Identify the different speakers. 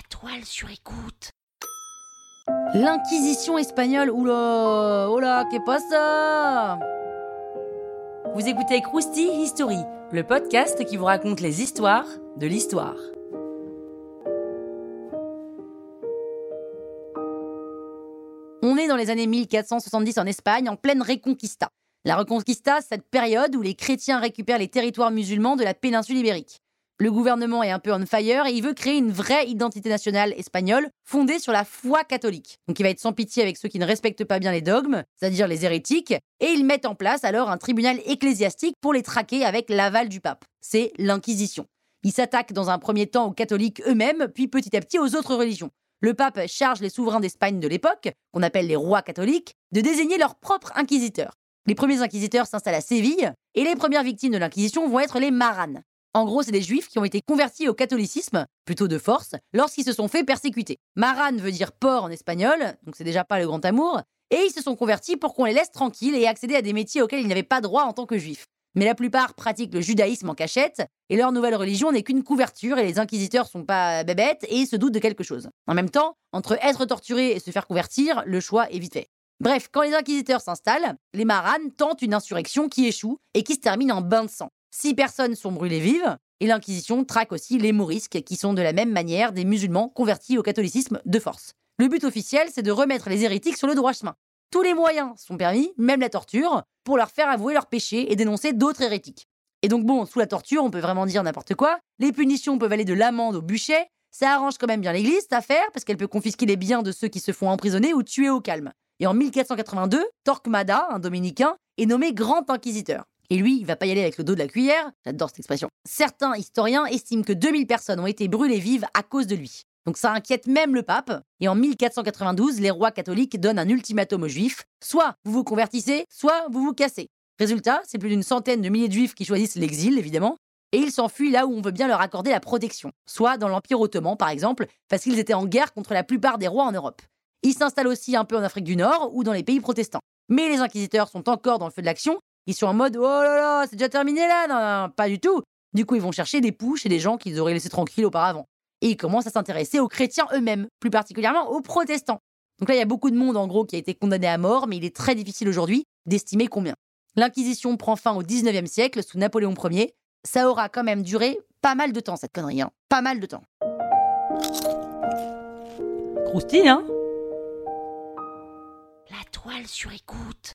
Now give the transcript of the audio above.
Speaker 1: La toile sur écoute.
Speaker 2: L'Inquisition espagnole, oula, là, qu'est pas ça Vous écoutez Krusty History, le podcast qui vous raconte les histoires de l'histoire. On est dans les années 1470 en Espagne, en pleine Reconquista. La Reconquista, cette période où les chrétiens récupèrent les territoires musulmans de la péninsule ibérique. Le gouvernement est un peu on fire et il veut créer une vraie identité nationale espagnole fondée sur la foi catholique. Donc il va être sans pitié avec ceux qui ne respectent pas bien les dogmes, c'est-à-dire les hérétiques, et ils mettent en place alors un tribunal ecclésiastique pour les traquer avec l'aval du pape. C'est l'Inquisition. Il s'attaque dans un premier temps aux catholiques eux-mêmes, puis petit à petit aux autres religions. Le pape charge les souverains d'Espagne de l'époque, qu'on appelle les rois catholiques, de désigner leurs propres inquisiteurs. Les premiers inquisiteurs s'installent à Séville, et les premières victimes de l'Inquisition vont être les maranes. En gros, c'est des juifs qui ont été convertis au catholicisme, plutôt de force, lorsqu'ils se sont fait persécuter. Maran veut dire porc en espagnol, donc c'est déjà pas le grand amour, et ils se sont convertis pour qu'on les laisse tranquilles et accéder à des métiers auxquels ils n'avaient pas droit en tant que juifs. Mais la plupart pratiquent le judaïsme en cachette, et leur nouvelle religion n'est qu'une couverture, et les inquisiteurs sont pas bébêtes et se doutent de quelque chose. En même temps, entre être torturé et se faire convertir, le choix est vite fait. Bref, quand les inquisiteurs s'installent, les maranes tentent une insurrection qui échoue et qui se termine en bain de sang. Six personnes sont brûlées vives, et l'Inquisition traque aussi les morisques, qui sont de la même manière des musulmans convertis au catholicisme de force. Le but officiel, c'est de remettre les hérétiques sur le droit chemin. Tous les moyens sont permis, même la torture, pour leur faire avouer leurs péchés et dénoncer d'autres hérétiques. Et donc bon, sous la torture, on peut vraiment dire n'importe quoi. Les punitions peuvent aller de l'amende au bûcher. Ça arrange quand même bien l'Église, cette affaire, parce qu'elle peut confisquer les biens de ceux qui se font emprisonner ou tuer au calme. Et en 1482, Torquemada, un dominicain, est nommé grand inquisiteur. Et lui, il va pas y aller avec le dos de la cuillère. J'adore cette expression. Certains historiens estiment que 2000 personnes ont été brûlées vives à cause de lui. Donc ça inquiète même le pape. Et en 1492, les rois catholiques donnent un ultimatum aux juifs. Soit vous vous convertissez, soit vous vous cassez. Résultat, c'est plus d'une centaine de milliers de juifs qui choisissent l'exil, évidemment. Et ils s'enfuient là où on veut bien leur accorder la protection. Soit dans l'Empire ottoman, par exemple, parce qu'ils étaient en guerre contre la plupart des rois en Europe. Ils s'installent aussi un peu en Afrique du Nord ou dans les pays protestants. Mais les inquisiteurs sont encore dans le feu de l'action ils sont en mode oh là là, c'est déjà terminé là Non, non, pas du tout. Du coup, ils vont chercher des poux chez des gens qu'ils auraient laissés tranquilles auparavant. Et ils commencent à s'intéresser aux chrétiens eux-mêmes, plus particulièrement aux protestants. Donc là, il y a beaucoup de monde en gros qui a été condamné à mort, mais il est très difficile aujourd'hui d'estimer combien. L'Inquisition prend fin au 19e siècle sous Napoléon Ier. Ça aura quand même duré pas mal de temps, cette connerie, hein. Pas mal de temps. Croustille, hein?
Speaker 1: La toile sur écoute.